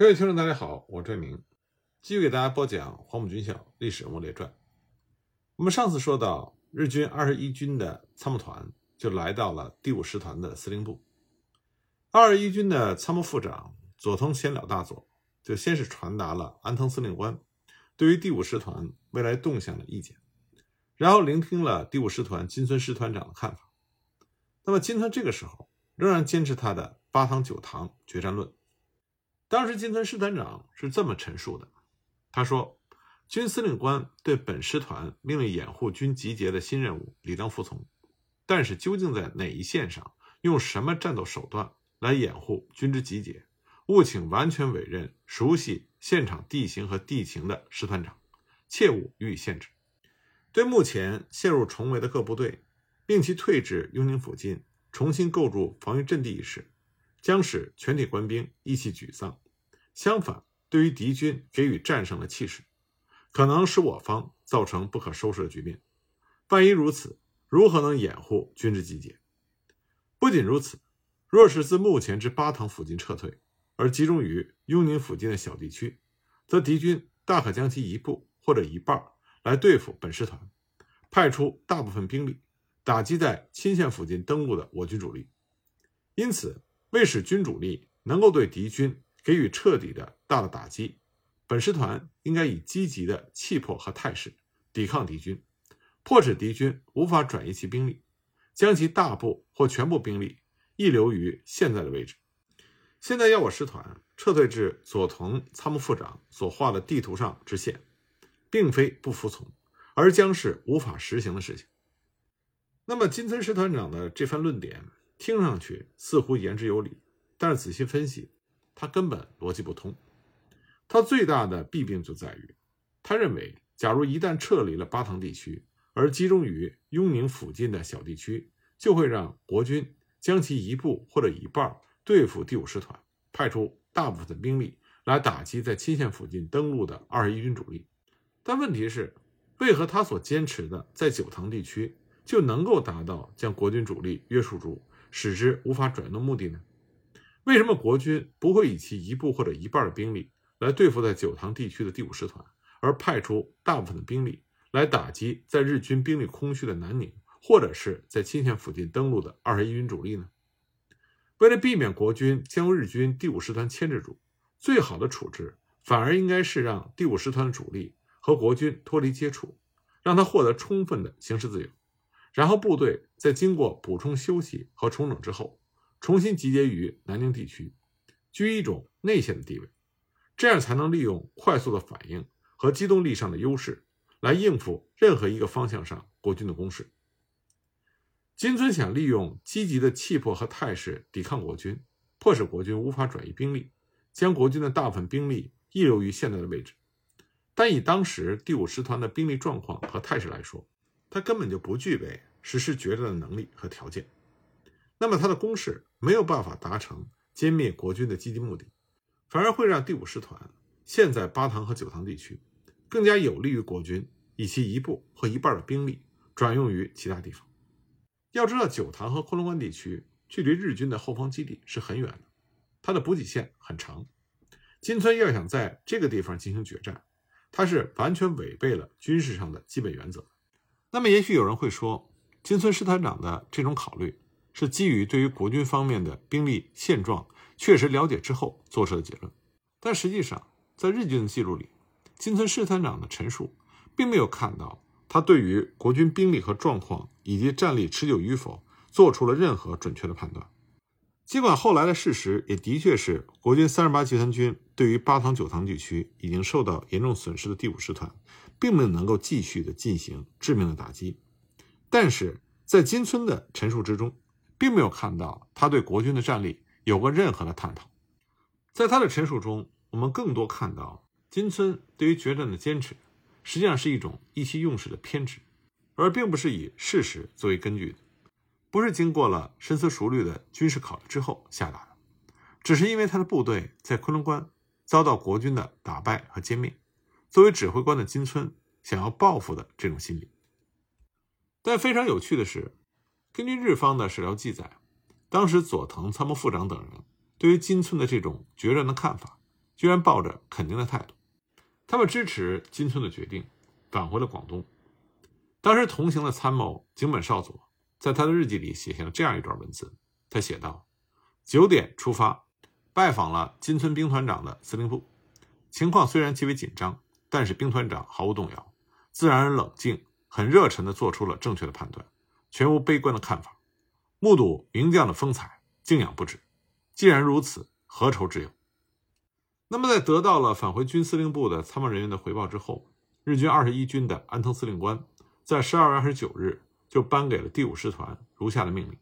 各位听众，大家好，我这明，继续给大家播讲《黄埔军校历史人物列传》。我们上次说到，日军二十一军的参谋团就来到了第五师团的司令部。二十一军的参谋副长佐藤贤了大佐就先是传达了安藤司令官对于第五师团未来动向的意见，然后聆听了第五师团金村师团长的看法。那么金村这个时候仍然坚持他的八堂九堂决战论。当时金村师团长是这么陈述的：“他说，军司令官对本师团命令掩护军集结的新任务理当服从，但是究竟在哪一线上，用什么战斗手段来掩护军之集结，务请完全委任熟悉现场地形和地形的师团长，切勿予以限制。对目前陷入重围的各部队，令其退至雍宁附近，重新构筑防御阵地一事。”将使全体官兵意气沮丧。相反，对于敌军给予战胜的气势，可能使我方造成不可收拾的局面。万一如此，如何能掩护军之集结？不仅如此，若是自目前之八塘附近撤退，而集中于雍宁附近的小地区，则敌军大可将其一部或者一半来对付本师团，派出大部分兵力打击在钦县附近登陆的我军主力。因此。为使军主力能够对敌军给予彻底的大的打击，本师团应该以积极的气魄和态势抵抗敌军，迫使敌军无法转移其兵力，将其大部或全部兵力溢留于现在的位置。现在要我师团撤退至佐藤参谋副长所画的地图上之线，并非不服从，而将是无法实行的事情。那么金村师团长的这番论点。听上去似乎言之有理，但是仔细分析，他根本逻辑不通。他最大的弊病就在于，他认为，假如一旦撤离了巴塘地区，而集中于雍宁附近的小地区，就会让国军将其一部或者一半对付第五师团，派出大部分兵力来打击在钦县附近登陆的二十一军主力。但问题是，为何他所坚持的在九塘地区就能够达到将国军主力约束住？使之无法转移的目的呢？为什么国军不会以其一部或者一半的兵力来对付在九塘地区的第五师团，而派出大部分的兵力来打击在日军兵力空虚的南宁，或者是在钦县附近登陆的二十一军主力呢？为了避免国军将日军第五师团牵制住，最好的处置反而应该是让第五师团的主力和国军脱离接触，让他获得充分的行使自由。然后部队在经过补充休息和重整之后，重新集结于南宁地区，居一种内线的地位，这样才能利用快速的反应和机动力上的优势，来应付任何一个方向上国军的攻势。金村想利用积极的气魄和态势抵抗国军，迫使国军无法转移兵力，将国军的大部分兵力遗留于现在的位置。但以当时第五师团的兵力状况和态势来说，他根本就不具备实施决战的能力和条件，那么他的攻势没有办法达成歼灭国军的积极目的，反而会让第五师团现在八塘和九塘地区更加有利于国军以其一部和一半的兵力转用于其他地方。要知道，九塘和昆仑关地区距离日军的后方基地是很远的，它的补给线很长。金村要想在这个地方进行决战，他是完全违背了军事上的基本原则。那么，也许有人会说，金村师团长的这种考虑是基于对于国军方面的兵力现状确实了解之后做出的结论。但实际上，在日军的记录里，金村师团长的陈述并没有看到他对于国军兵力和状况以及战力持久与否做出了任何准确的判断。尽管后来的事实也的确是国军三十八集团军对于八塘九塘地区已经受到严重损失的第五师团。并没有能够继续的进行致命的打击，但是在金村的陈述之中，并没有看到他对国军的战力有过任何的探讨。在他的陈述中，我们更多看到金村对于决战的坚持，实际上是一种意气用事的偏执，而并不是以事实作为根据的，不是经过了深思熟虑的军事考虑之后下达的，只是因为他的部队在昆仑关遭到国军的打败和歼灭。作为指挥官的金村想要报复的这种心理，但非常有趣的是，根据日方的史料记载，当时佐藤参谋副长等人对于金村的这种决战的看法，居然抱着肯定的态度，他们支持金村的决定，返回了广东。当时同行的参谋井本少佐在他的日记里写下了这样一段文字，他写道：“九点出发，拜访了金村兵团长的司令部，情况虽然极为紧张，但是兵团长毫无动摇，自然而冷静，很热忱地做出了正确的判断，全无悲观的看法。目睹名将的风采，敬仰不止。既然如此，何愁之有？”那么，在得到了返回军司令部的参谋人员的回报之后，日军二十一军的安藤司令官。在十二月二十九日，就颁给了第五师团如下的命令：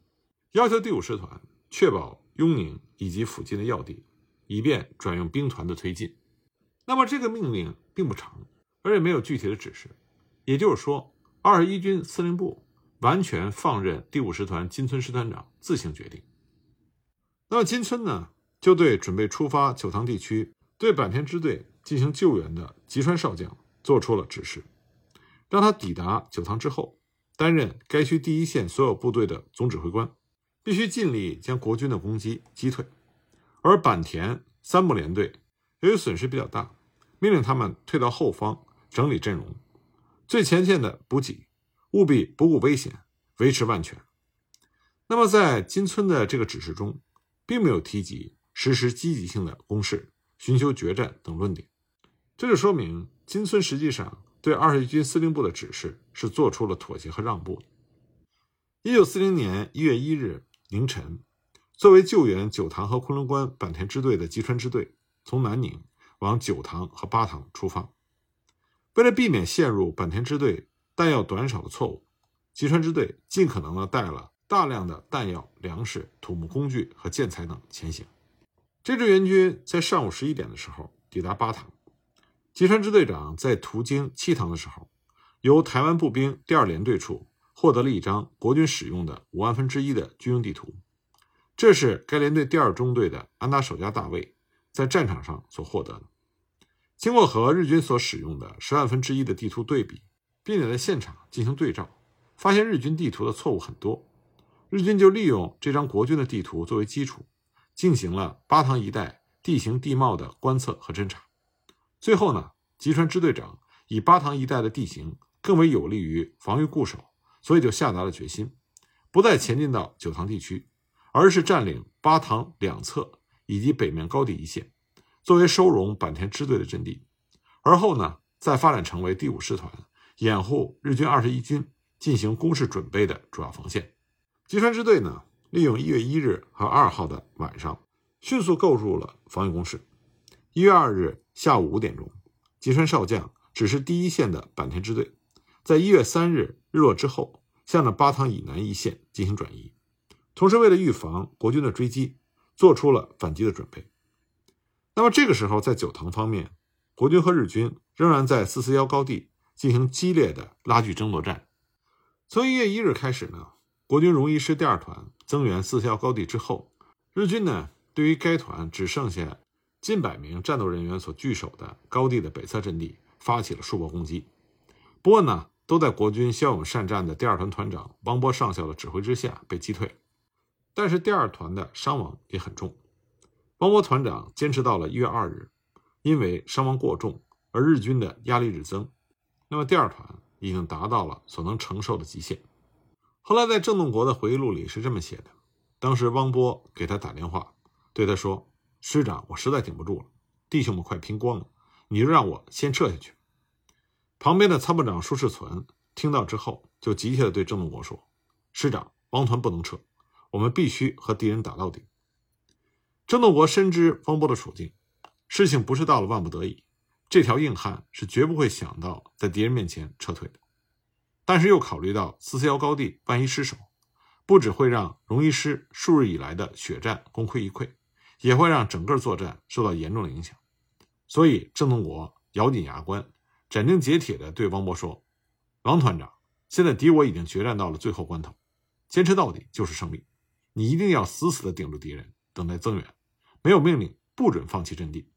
要求第五师团确保雍宁以及附近的要地，以便转用兵团的推进。那么这个命令并不长，而且没有具体的指示，也就是说，二十一军司令部完全放任第五师团金村师团长自行决定。那么金村呢，就对准备出发九塘地区对坂田支队进行救援的吉川少将做出了指示。让他抵达九塘之后，担任该区第一线所有部队的总指挥官，必须尽力将国军的攻击击退。而坂田三木联队由于损失比较大，命令他们退到后方整理阵容，最前线的补给务必不顾危险，维持万全。那么在金村的这个指示中，并没有提及实施积极性的攻势、寻求决战等论点，这就说明金村实际上。对二十一军司令部的指示是做出了妥协和让步。一九四零年一月一日凌晨，作为救援九塘和昆仑关坂田支队的吉川支队从南宁往九塘和八塘出发。为了避免陷入坂田支队弹药短少的错误，吉川支队尽可能的带了大量的弹药、粮食、土木工具和建材等前行。这支援军在上午十一点的时候抵达八塘。吉川支队长在途经七塘的时候，由台湾步兵第二联队处获得了一张国军使用的五万分之一的军用地图，这是该联队第二中队的安达守家大尉在战场上所获得的。经过和日军所使用的十万分之一的地图对比，并且在现场进行对照，发现日军地图的错误很多。日军就利用这张国军的地图作为基础，进行了八塘一带地形地貌的观测和侦察。最后呢，吉川支队长以八塘一带的地形更为有利于防御固守，所以就下达了决心，不再前进到九塘地区，而是占领八塘两侧以及北面高地一线，作为收容坂田支队的阵地。而后呢，再发展成为第五师团掩护日军二十一军进行攻势准备的主要防线。吉川支队呢，利用一月一日和二号的晚上，迅速构筑了防御工事。一月二日。下午五点钟，吉川少将指示第一线的坂田支队，在一月三日日落之后，向着八塘以南一线进行转移。同时，为了预防国军的追击，做出了反击的准备。那么，这个时候在九塘方面，国军和日军仍然在四四幺高地进行激烈的拉锯争夺战。从一月一日开始呢，国军荣一师第二团增援四四幺高地之后，日军呢对于该团只剩下。近百名战斗人员所据守的高地的北侧阵地发起了数波攻击，不过呢，都在国军骁勇善战的第二团团长汪波上校的指挥之下被击退。但是第二团的伤亡也很重，汪波团长坚持到了一月二日，因为伤亡过重而日军的压力日增，那么第二团已经达到了所能承受的极限。后来在郑洞国的回忆录里是这么写的：当时汪波给他打电话，对他说。师长，我实在顶不住了，弟兄们快拼光了，你就让我先撤下去。旁边的参谋长舒世存听到之后，就急切地对郑洞国说：“师长，王团不能撤，我们必须和敌人打到底。”郑洞国深知汪波的处境，事情不是到了万不得已，这条硬汉是绝不会想到在敌人面前撤退的。但是又考虑到四四幺高地万一失守，不只会让荣一师数日以来的血战功亏一篑。也会让整个作战受到严重的影响，所以郑洞国咬紧牙关，斩钉截铁地对王波说：“王团长，现在敌我已经决战到了最后关头，坚持到底就是胜利。你一定要死死地顶住敌人，等待增援。没有命令，不准放弃阵地。”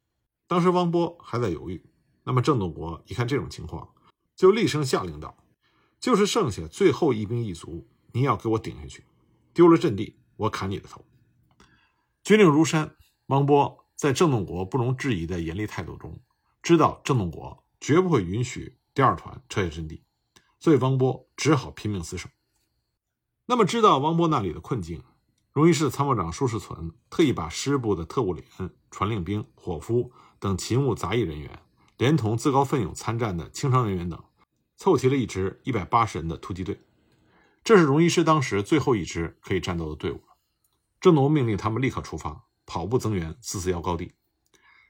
当时汪波还在犹豫，那么郑洞国一看这种情况，就厉声下令道：“就是剩下最后一兵一卒，你要给我顶下去，丢了阵地，我砍你的头。”军令如山，汪波在郑洞国不容置疑的严厉态度中，知道郑洞国绝不会允许第二团撤下阵地，所以汪波只好拼命死守。那么，知道汪波那里的困境，荣一师参谋长舒世存特意把师部的特务连、传令兵、伙夫等勤务杂役人员，连同自告奋勇参战的轻伤人员等，凑齐了一支一百八十人的突击队。这是荣一师当时最后一支可以战斗的队伍了。郑洞命令他们立刻出发，跑步增援四四幺高地。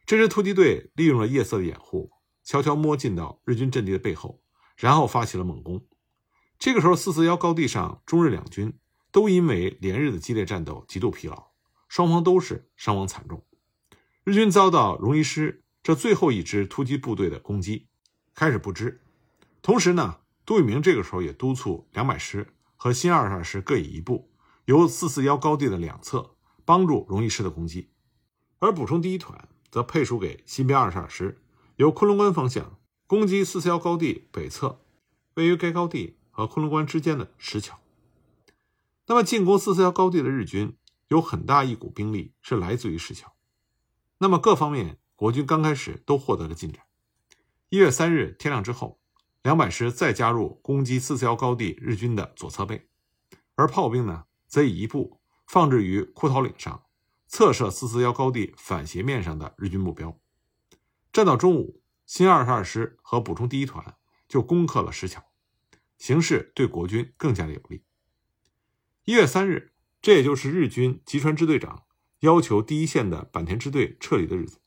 这支突击队利用了夜色的掩护，悄悄摸进到日军阵地的背后，然后发起了猛攻。这个时候，四四幺高地上，中日两军都因为连日的激烈战斗极度疲劳，双方都是伤亡惨重。日军遭到荣一师这最后一支突击部队的攻击，开始不支。同时呢，杜聿明这个时候也督促两百师和新二十二师各以一部，由四四幺高地的两侧帮助荣一师的攻击，而补充第一团则配属给新编二十二师，由昆仑关方向攻击四四幺高地北侧，位于该高地。和昆仑关之间的石桥。那么，进攻四四幺高地的日军有很大一股兵力是来自于石桥。那么，各方面国军刚开始都获得了进展。一月三日天亮之后，两百师再加入攻击四四幺高地日军的左侧背，而炮兵呢，则以一部放置于枯桃岭上，侧射四四幺高地反斜面上的日军目标。战到中午，新二十二师和补充第一团就攻克了石桥。形势对国军更加的有利。一月三日，这也就是日军吉川支队长要求第一线的坂田支队撤离的日子。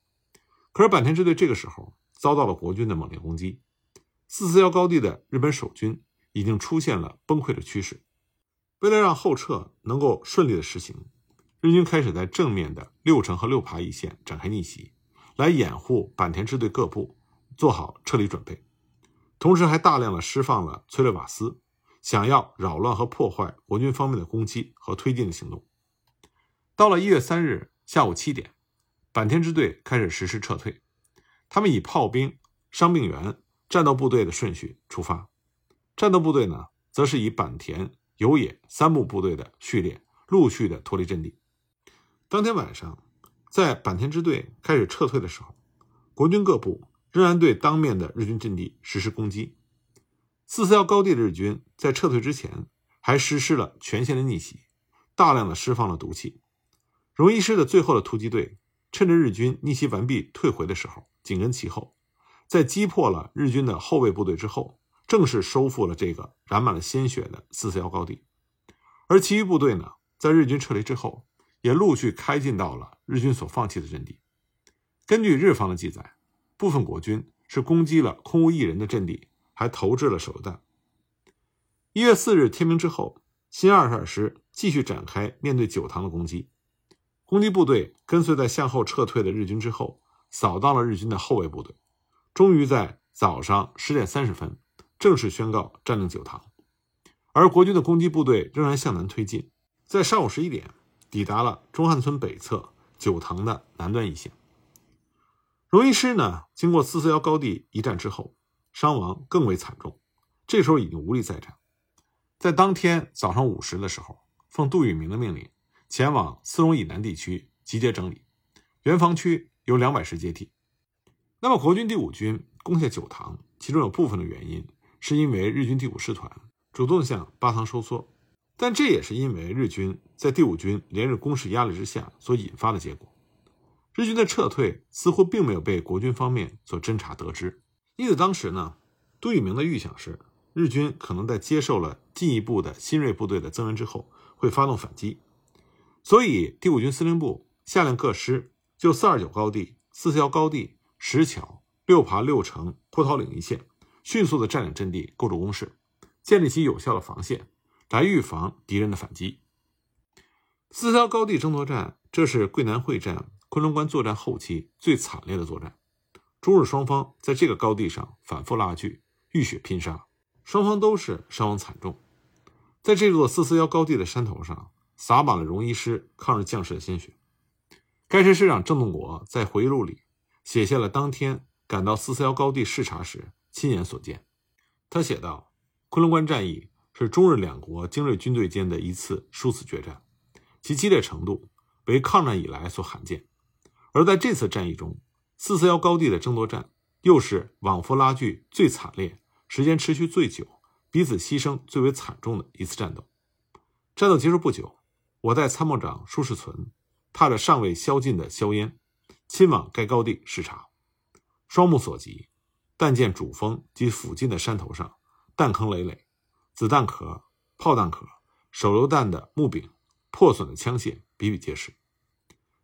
可是坂田支队这个时候遭到了国军的猛烈攻击，四四幺高地的日本守军已经出现了崩溃的趋势。为了让后撤能够顺利的实行，日军开始在正面的六城和六爬一线展开逆袭，来掩护坂田支队各部做好撤离准备。同时还大量的释放了催泪瓦斯，想要扰乱和破坏国军方面的攻击和推进的行动。到了一月三日下午七点，坂田支队开始实施撤退。他们以炮兵、伤病员、战斗部队的顺序出发。战斗部队呢，则是以坂田、有野三部部队的序列，陆续的脱离阵地。当天晚上，在坂田支队开始撤退的时候，国军各部。仍然对当面的日军阵地实施攻击。四四幺高地的日军在撤退之前，还实施了全线的逆袭，大量的释放了毒气。荣一师的最后的突击队，趁着日军逆袭完毕退回的时候，紧跟其后，在击破了日军的后卫部队之后，正式收复了这个染满了鲜血的四四幺高地。而其余部队呢，在日军撤离之后，也陆续开进到了日军所放弃的阵地。根据日方的记载。部分国军是攻击了空无一人的阵地，还投掷了手榴弹。一月四日天明之后，新二十二师继续展开面对九塘的攻击。攻击部队跟随在向后撤退的日军之后，扫荡了日军的后卫部队，终于在早上十点三十分正式宣告占领九塘。而国军的攻击部队仍然向南推进，在上午十一点抵达了中汉村北侧九塘的南端一线。荣一师呢，经过四四幺高地一战之后，伤亡更为惨重，这时候已经无力再战。在当天早上五时的时候，奉杜聿明的命令，前往四龙以南地区集结整理，原防区由两百师接替。那么，国军第五军攻下九塘，其中有部分的原因是因为日军第五师团主动向八塘收缩，但这也是因为日军在第五军连日攻势压力之下所引发的结果。日军的撤退似乎并没有被国军方面所侦查得知，因此当时呢，杜聿明的预想是，日军可能在接受了进一步的新锐部队的增援之后，会发动反击，所以第五军司令部下令各师就四二九高地、四四幺高地、石桥、六爬、六城、枯桃岭一线，迅速的占领阵地，构筑工事，建立起有效的防线，来预防敌人的反击。四四幺高地争夺战，这是桂南会战。昆仑关作战后期最惨烈的作战，中日双方在这个高地上反复拉锯，浴血拼杀，双方都是伤亡惨重。在这座四四幺高地的山头上，洒满了荣一师抗日将士的鲜血。该师师长郑洞国在回忆录里写下了当天赶到四四幺高地视察时亲眼所见。他写道：“昆仑关战役是中日两国精锐军队间的一次殊死决战，其激烈程度为抗战以来所罕见。”而在这次战役中，四四幺高地的争夺战又是往复拉锯最惨烈、时间持续最久、彼此牺牲最为惨重的一次战斗。战斗结束不久，我带参谋长舒世存，踏着尚未消尽的硝烟，亲往该高地视察。双目所及，但见主峰及附近的山头上弹坑累累，子弹壳、炮弹壳、手榴弹的木柄、破损的枪械比比皆是。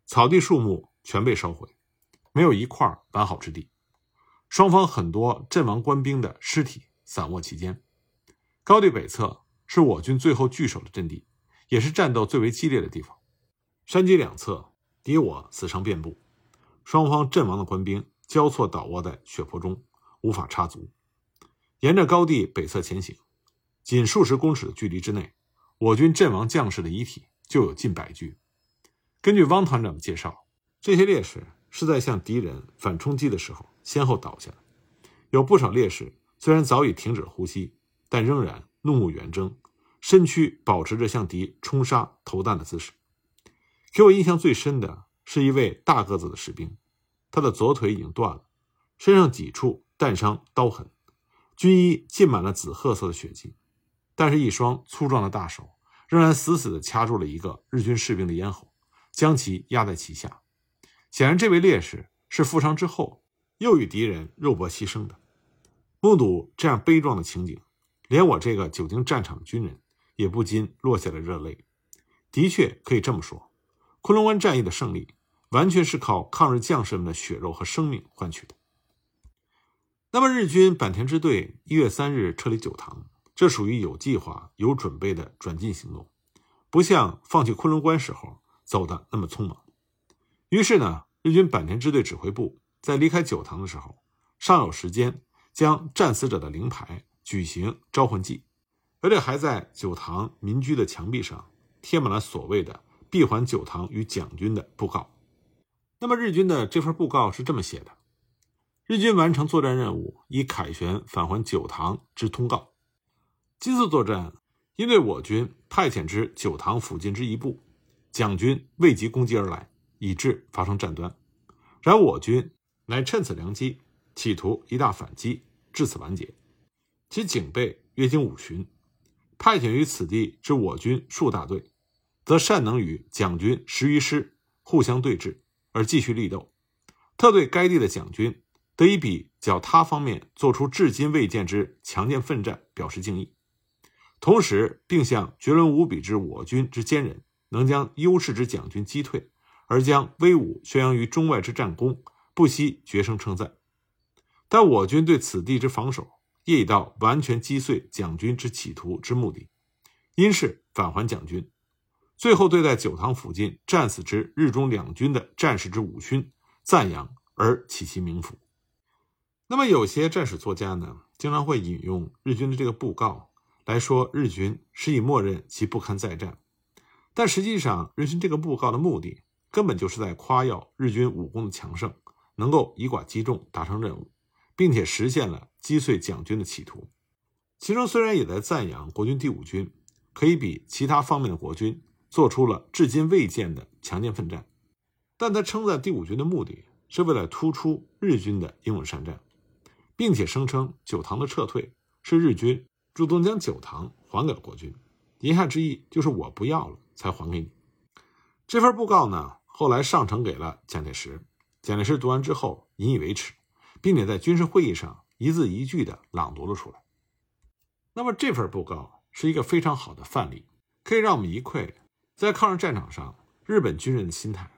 草地树木全被烧毁，没有一块完好之地。双方很多阵亡官兵的尸体散卧其间。高地北侧是我军最后据守的阵地，也是战斗最为激烈的地方。山脊两侧敌我死伤遍布，双方阵亡的官兵交错倒卧在血泊中，无法插足。沿着高地北侧前行，仅数十公尺的距离之内，我军阵亡将士的遗体就有近百具。根据汪团长的介绍，这些烈士是在向敌人反冲击的时候先后倒下。有不少烈士虽然早已停止了呼吸，但仍然怒目圆睁，身躯保持着向敌冲杀投弹的姿势。给我印象最深的是一位大个子的士兵，他的左腿已经断了，身上几处弹伤刀痕，军衣浸满了紫褐色的血迹，但是一双粗壮的大手仍然死死地掐住了一个日军士兵的咽喉。将其压在其下，显然这位烈士是负伤之后又与敌人肉搏牺牲的。目睹这样悲壮的情景，连我这个久经战场军人也不禁落下了热泪。的确可以这么说，昆仑关战役的胜利完全是靠抗日将士们的血肉和生命换取的。那么，日军坂田支队一月三日撤离九塘，这属于有计划、有准备的转进行动，不像放弃昆仑关时候。走的那么匆忙，于是呢，日军坂田支队指挥部在离开九塘的时候，尚有时间将战死者的灵牌举行招魂祭，而且还在九塘民居的墙壁上贴满了所谓的“闭环九塘与蒋军”的布告。那么日军的这份布告是这么写的：日军完成作战任务，以凯旋返还九塘之通告。今次作战，因为我军派遣至九塘附近之一部。蒋军未及攻击而来，以致发生战端。然我军乃趁此良机，企图一大反击，至此完结。其警备约经五旬，派遣于此地之我军数大队，则善能与蒋军十余师互相对峙，而继续力斗。特对该地的蒋军，得以比较他方面做出至今未见之强健奋战表示敬意，同时并向绝伦无比之我军之坚韧。能将优势之蒋军击退，而将威武宣扬于中外之战功，不惜绝声称赞。但我军对此地之防守，业已到完全击碎蒋军之企图之目的，因是返还蒋军。最后对待九塘附近战死之日中两军的战士之武勋，赞扬而起其名符。那么有些战史作家呢，经常会引用日军的这个布告来说，日军是以默认其不堪再战。但实际上，日军这个布告的目的，根本就是在夸耀日军武功的强盛，能够以寡击众，达成任务，并且实现了击碎蒋军的企图。其中虽然也在赞扬国军第五军可以比其他方面的国军做出了至今未见的强健奋战，但他称赞第五军的目的是为了突出日军的英勇善战，并且声称九塘的撤退是日军主动将九塘还给了国军，言下之意就是我不要了。才还给你这份布告呢？后来上呈给了蒋介石，蒋介石读完之后引以为耻，并且在军事会议上一字一句的朗读了出来。那么这份布告是一个非常好的范例，可以让我们一窥在抗日战场上日本军人的心态。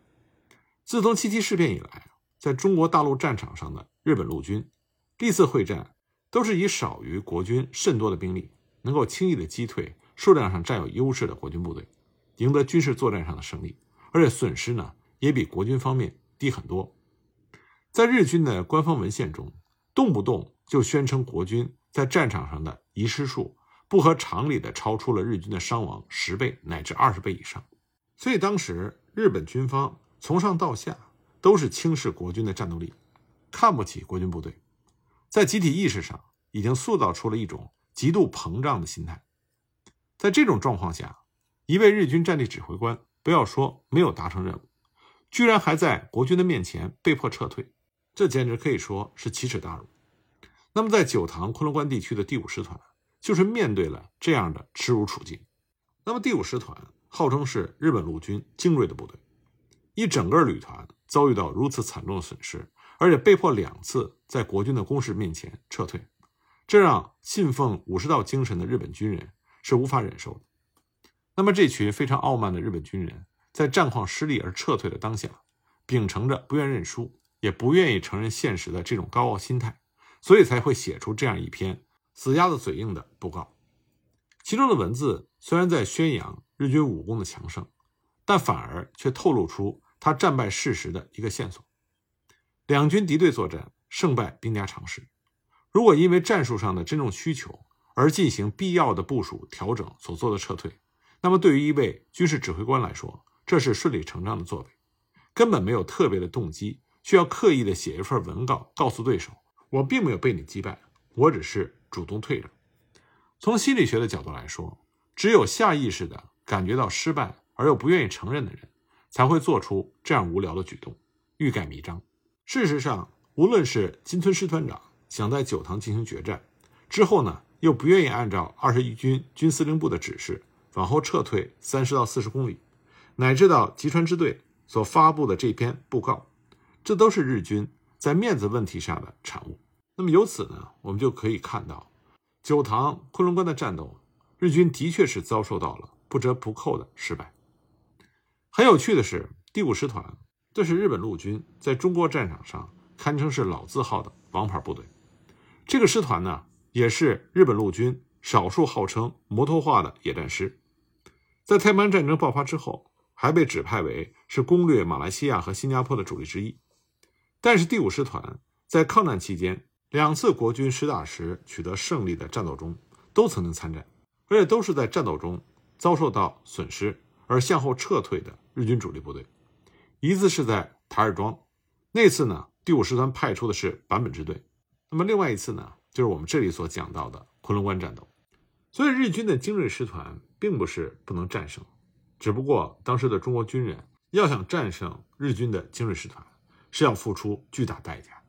自从七七事变以来，在中国大陆战场上的日本陆军历次会战都是以少于国军甚多的兵力，能够轻易的击退数量上占有优势的国军部队。赢得军事作战上的胜利，而且损失呢也比国军方面低很多。在日军的官方文献中，动不动就宣称国军在战场上的遗失数不合常理的超出了日军的伤亡十倍乃至二十倍以上。所以当时日本军方从上到下都是轻视国军的战斗力，看不起国军部队，在集体意识上已经塑造出了一种极度膨胀的心态。在这种状况下。一位日军战地指挥官，不要说没有达成任务，居然还在国军的面前被迫撤退，这简直可以说是奇耻大辱。那么，在九塘昆仑关地区的第五师团，就是面对了这样的耻辱处境。那么，第五师团号称是日本陆军精锐的部队，一整个旅团遭遇到如此惨重的损失，而且被迫两次在国军的攻势面前撤退，这让信奉武士道精神的日本军人是无法忍受的。那么，这群非常傲慢的日本军人。在战况失利而撤退的当下，秉承着不愿认输、也不愿意承认现实的这种高傲心态，所以才会写出这样一篇死鸭子嘴硬的布告。其中的文字虽然在宣扬日军武功的强盛，但反而却透露出他战败事实的一个线索：两军敌对作战，胜败兵家常事。如果因为战术上的真正需求而进行必要的部署调整所做的撤退，那么对于一位军事指挥官来说，这是顺理成章的作为，根本没有特别的动机，需要刻意的写一份文告告诉对手，我并没有被你击败，我只是主动退让。从心理学的角度来说，只有下意识的感觉到失败而又不愿意承认的人，才会做出这样无聊的举动，欲盖弥彰。事实上，无论是金村师团长想在九塘进行决战，之后呢又不愿意按照二十一军军司令部的指示往后撤退三十到四十公里。乃至到吉川支队所发布的这篇布告，这都是日军在面子问题上的产物。那么由此呢，我们就可以看到，九塘昆仑关的战斗，日军的确是遭受到了不折不扣的失败。很有趣的是，第五师团这是日本陆军在中国战场上堪称是老字号的王牌部队。这个师团呢，也是日本陆军少数号称摩托化的野战师。在太平洋战争爆发之后。还被指派为是攻略马来西亚和新加坡的主力之一，但是第五师团在抗战期间两次国军实打实取得胜利的战斗中都曾经参战，而且都是在战斗中遭受到损失而向后撤退的日军主力部队。一次是在台儿庄，那次呢第五师团派出的是坂本支队，那么另外一次呢就是我们这里所讲到的昆仑关战斗。所以日军的精锐师团并不是不能战胜。只不过，当时的中国军人要想战胜日军的精锐师团，是要付出巨大代价。